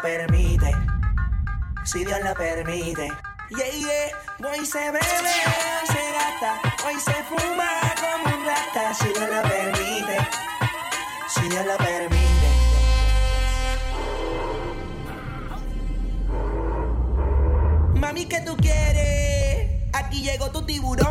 permite. Si Dios lo permite. Yeah, yeah. Hoy se bebe, hoy se gasta, hoy se fuma como un rata, si Dios lo permite. Si Dios lo permite. Mami, ¿qué tú quieres? Aquí llegó tu tiburón.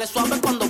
Dale suave cuando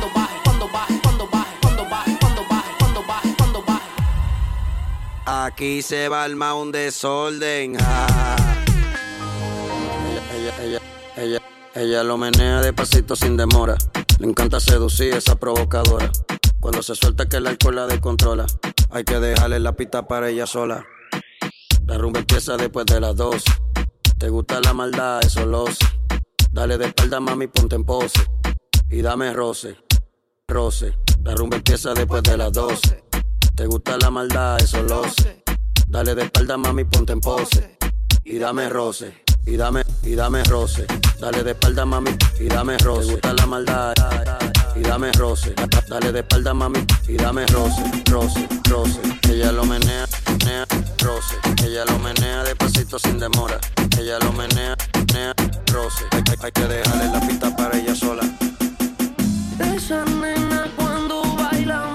Aquí se va el un desorden. ah. Ella, ella, ella, ella, ella lo menea despacito sin demora. Le encanta seducir esa provocadora. Cuando se suelta que el alcohol la descontrola. Hay que dejarle la pista para ella sola. La rumba empieza después de las 12. Te gusta la maldad, eso lo sé. Dale de espalda, mami, ponte en pose. Y dame roce, roce. La rumba empieza después de las 12. Te gusta la maldad, eso lo sé. Dale de espalda, mami, ponte en pose. Y dame roce, y dame, y dame roce. Dale de espalda, mami, y dame roce. Te gusta la maldad, y dame roce. Dale de espalda, mami, y dame roce, roce, roce. Ella lo menea, menea, roce. Ella lo menea despacito sin demora. Ella lo menea, menea, roce. Hay, hay- hay que dejarle la pista para ella sola. Esa nena cuando baila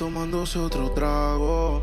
tomándose otro trago.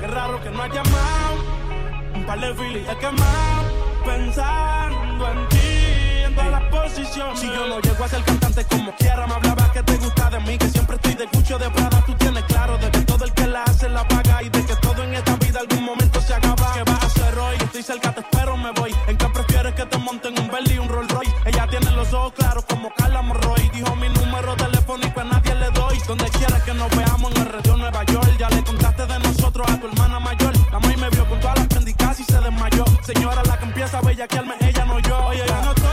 qué raro que no ha llamado. Un par de filis he quemado pensando en ti. Si yo no llego a ser cantante como quiera, me hablaba que te gusta de mí, que siempre estoy de cucho de Prada. Tú tienes claro de que todo el que la hace la paga y de que todo en esta vida algún momento se acaba. ¿Qué vas a hacer hoy? Estoy cerca, te espero, me voy. ¿En qué prefieres que te monten un Bentley y un Rolls Royce? Ella tiene los ojos claros como Carla Morroy. Dijo mi número telefónico a nadie le doy. Donde quiera que nos veamos en el región Nueva York. Ya le contaste de nosotros a tu hermana mayor. La maíz me vio con todas las prendicas y se desmayó. Señora, la que empieza a bellaquearme, ella no yo. Oye, yo no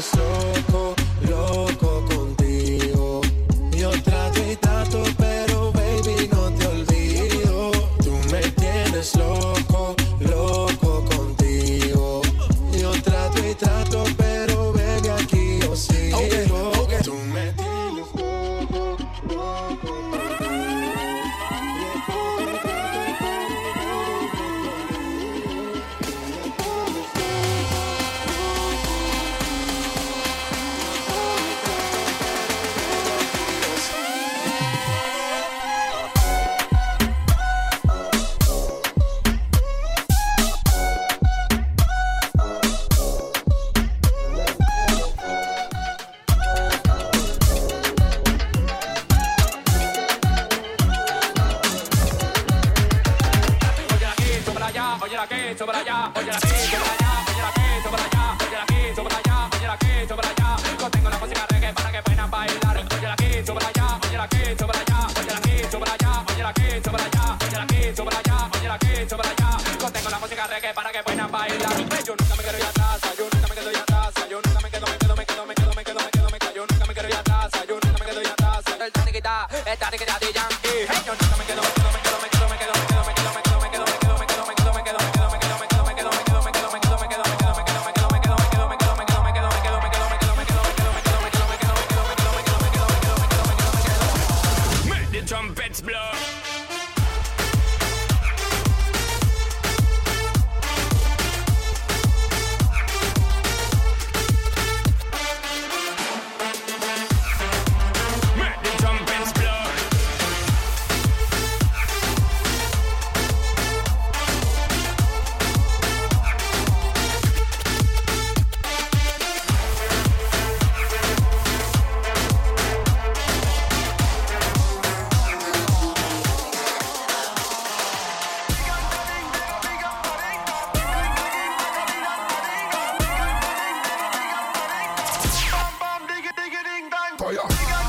so la que, sobra allá, oye la que, sobra allá, oye la que, sobra allá. fire.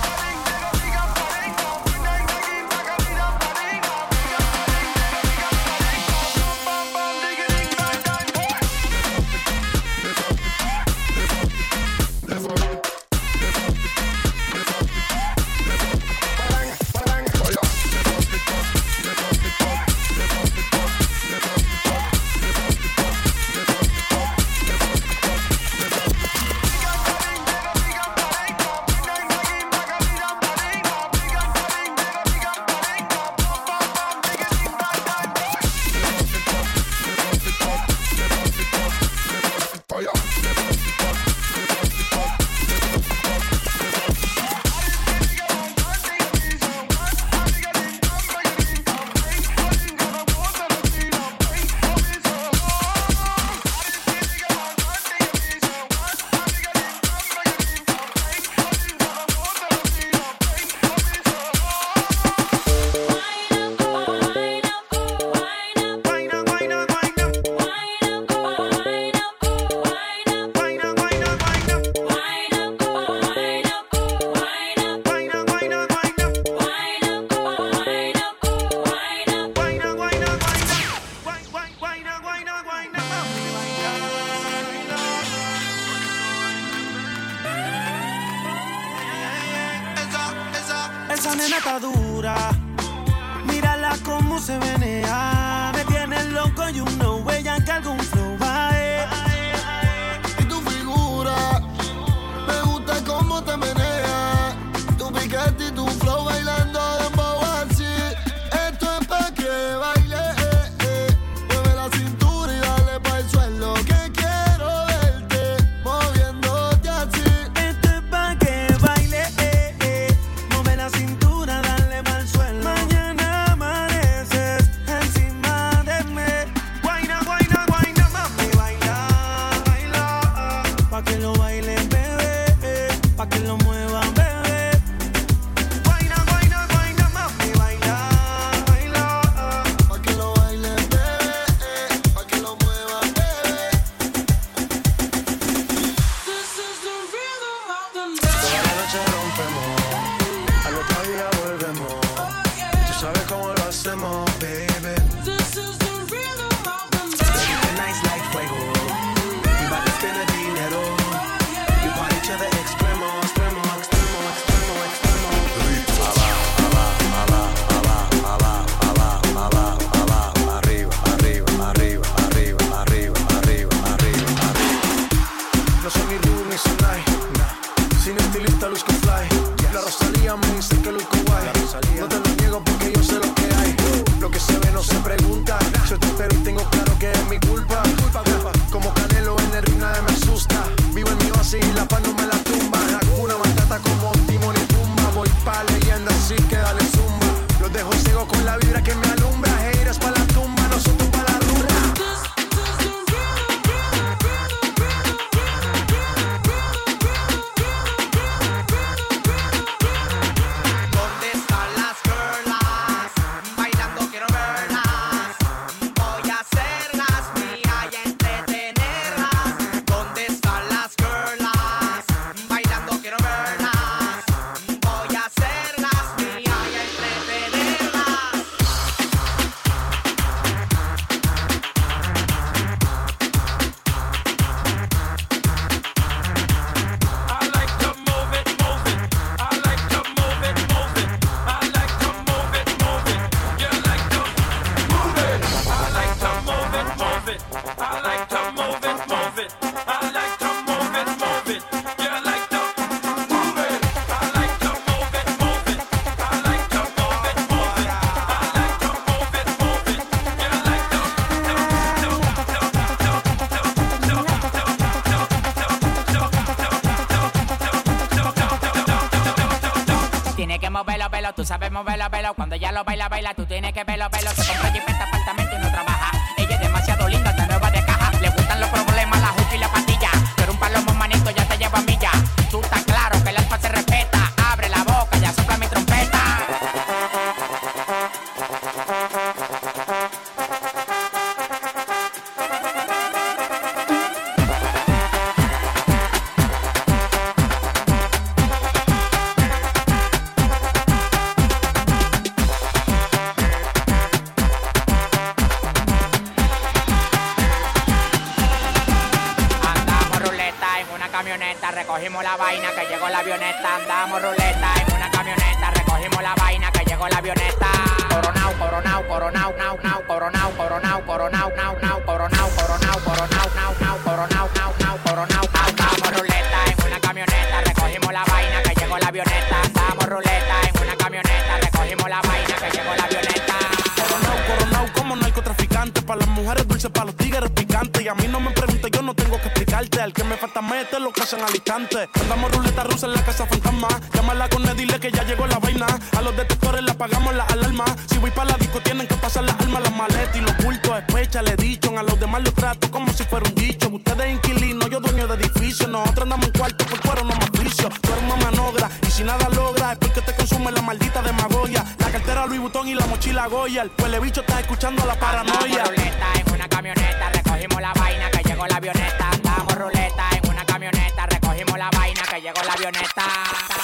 como si fuera un dicho. Ustedes inquilino, yo dueño de edificio. Nosotros andamos un cuarto por cuero, no más vicio. Tú eres una manogra y si nada logra es porque te consume la maldita demagogia. La cartera Louis Vuitton y la mochila Goya. El huele bicho está escuchando la paranoia. Andamos ruleta en una camioneta, recogimos la vaina que llegó la avioneta. Andamos ruleta en una camioneta, recogimos la vaina que llegó la avioneta.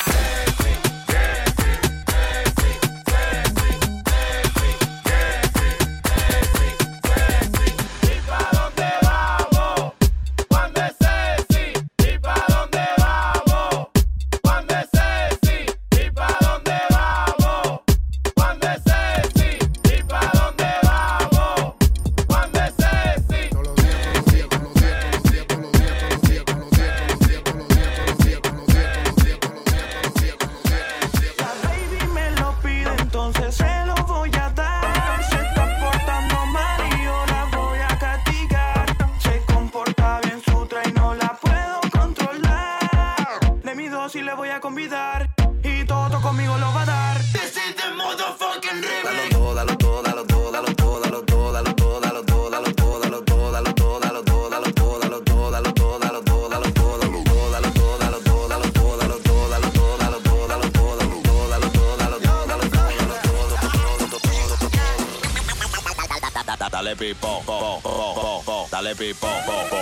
Da- dale pipo, po, po, po, po, dale pipo, po, po.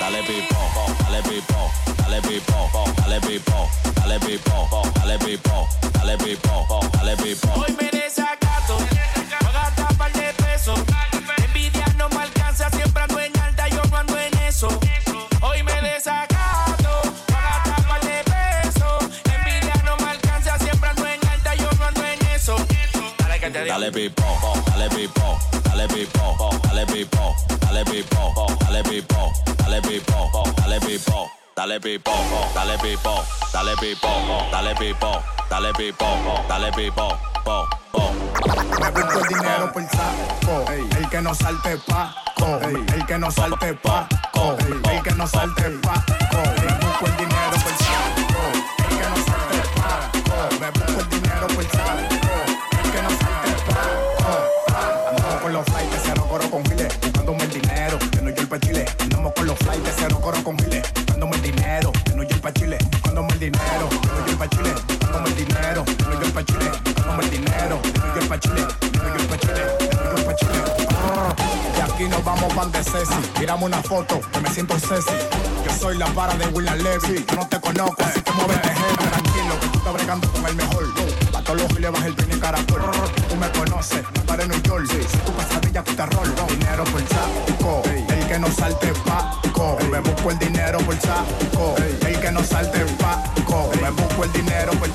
Dale pipo, po, dale pipo, dale pipo, po, dale pipo, dale pipo, po, dale pipo, dale pipo, po, dale pipo. Hoy me desacato, voy a gastar par de pesos. Dale pipo, po, dale pipo, dale pipo, po, dale pipo, dale pipo, po, dale pipo, dale pipo, po, dale pipo, dale pipo, po, dale pipo, dale pipo, po, dale pipo. Me el dinero por saco. El que no salte paco. El que no salte paco. El que no salte paco. Me el dinero por saco. Foto que me siento Ceci. Yo soy la para de William Levy. Yo no te conozco, así que muévete, jefe. Tranquilo, que tú estás bregando con el mejor. Pa' todos los giles baja el pene caracol. Tú me conoces, me para en New York. Si tu pesadilla, tu terror. Dinero por saco. El que no salte paco. Me busco el dinero por saco. El que no salte paco. Me busco el dinero por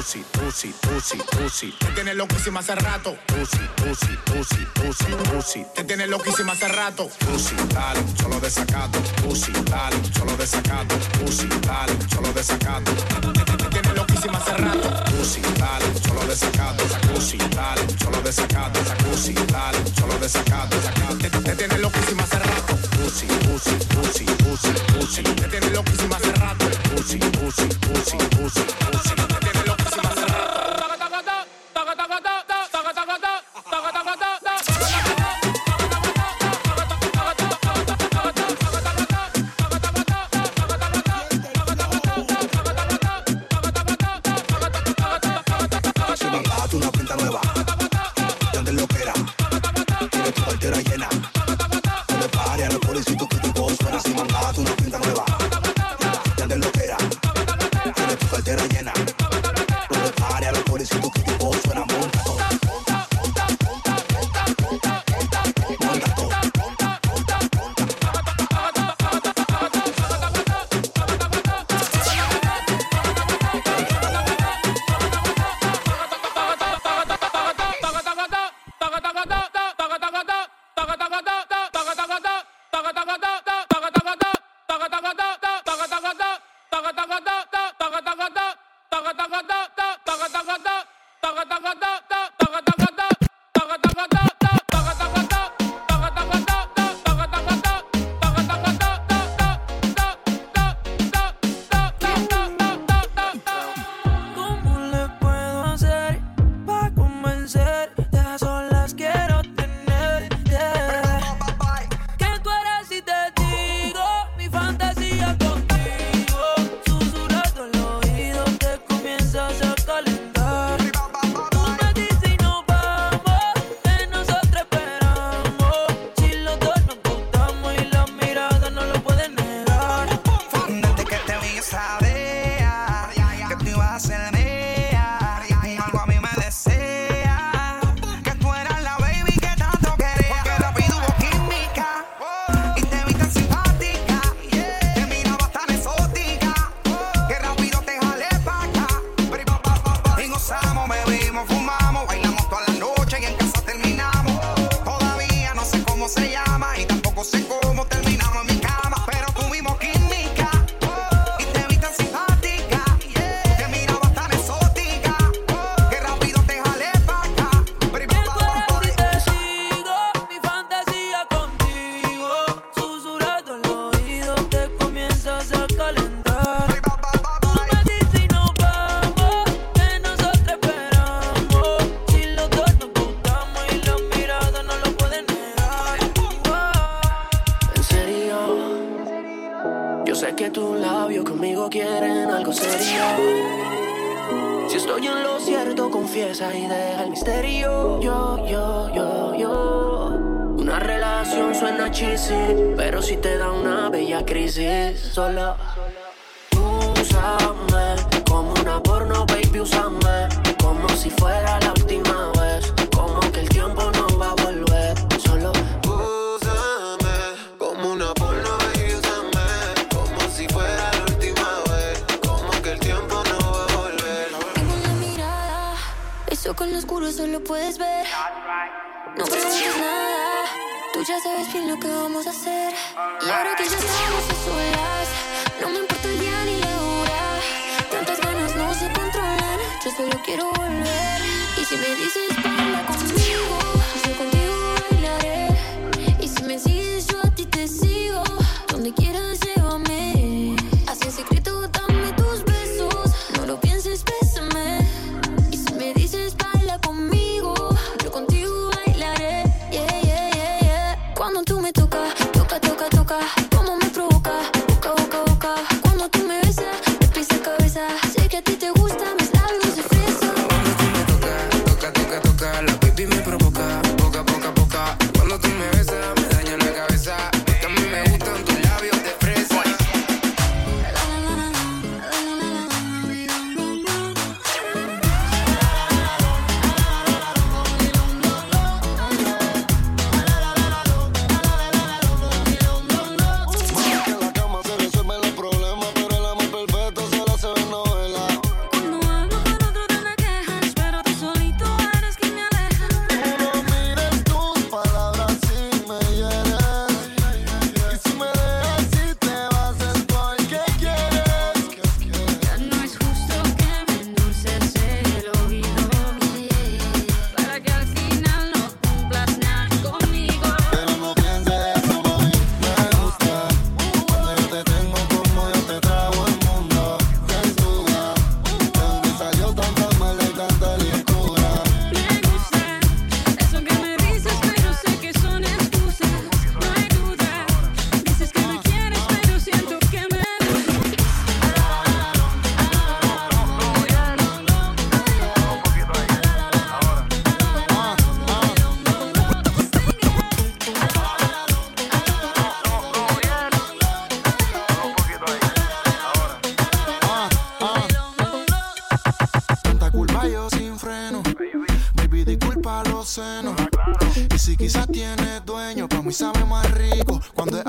Tusi, tusi, tusi, tusi, tusi. Te tienes loquísima hace rato. Tusi, tusi, tusi, tusi, tusi. Te tienes loquísima hace rato. Tusi, dale, solo desacato. Tusi, dale, solo desacato. Tusi, dale, solo desacato. Te, tienes loquísima hace rato. Tusi, dale, solo desacato. Tusi, dale, solo desacato. Tusi, dale, solo desacato. Te tienes loquísima hace rato. Tusi, tusi, tusi, tusi, tusi. Te tienes loquísima hace rato. Tusi, tusi, tusi, tusi, tusi. Y ahora que ya estamos a solas, no me importa el día ni la hora. Tantas ganas no se controlan, yo solo quiero volver. Y si me dices Y si quizás tiene dueño, pues para mí sabe más rico. Cuando es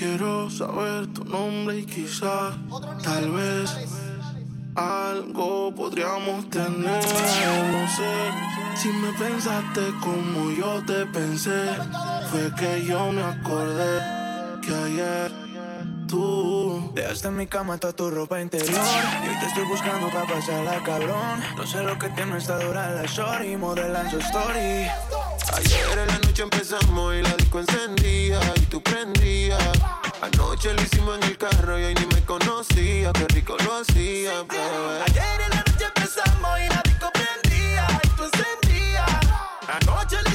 Quiero saber tu nombre y quizás, tal vez, algo podríamos tener. No sé si me pensaste como yo te pensé. Fue que yo me acordé que ayer tú dejaste en mi cama toda tu ropa interior. Y hoy te estoy buscando para pasarla, cabrón. No sé lo que tiene esta dura la short y modelando story. Ayer en la noche empezamos y la disco encendía y tú prendías. Anoche lo hicimos en el carro y ahí ni me conocía, qué rico lo hacía, bebé. Ayer en la noche empezamos y la disco prendía y tú encendías. Anoche lo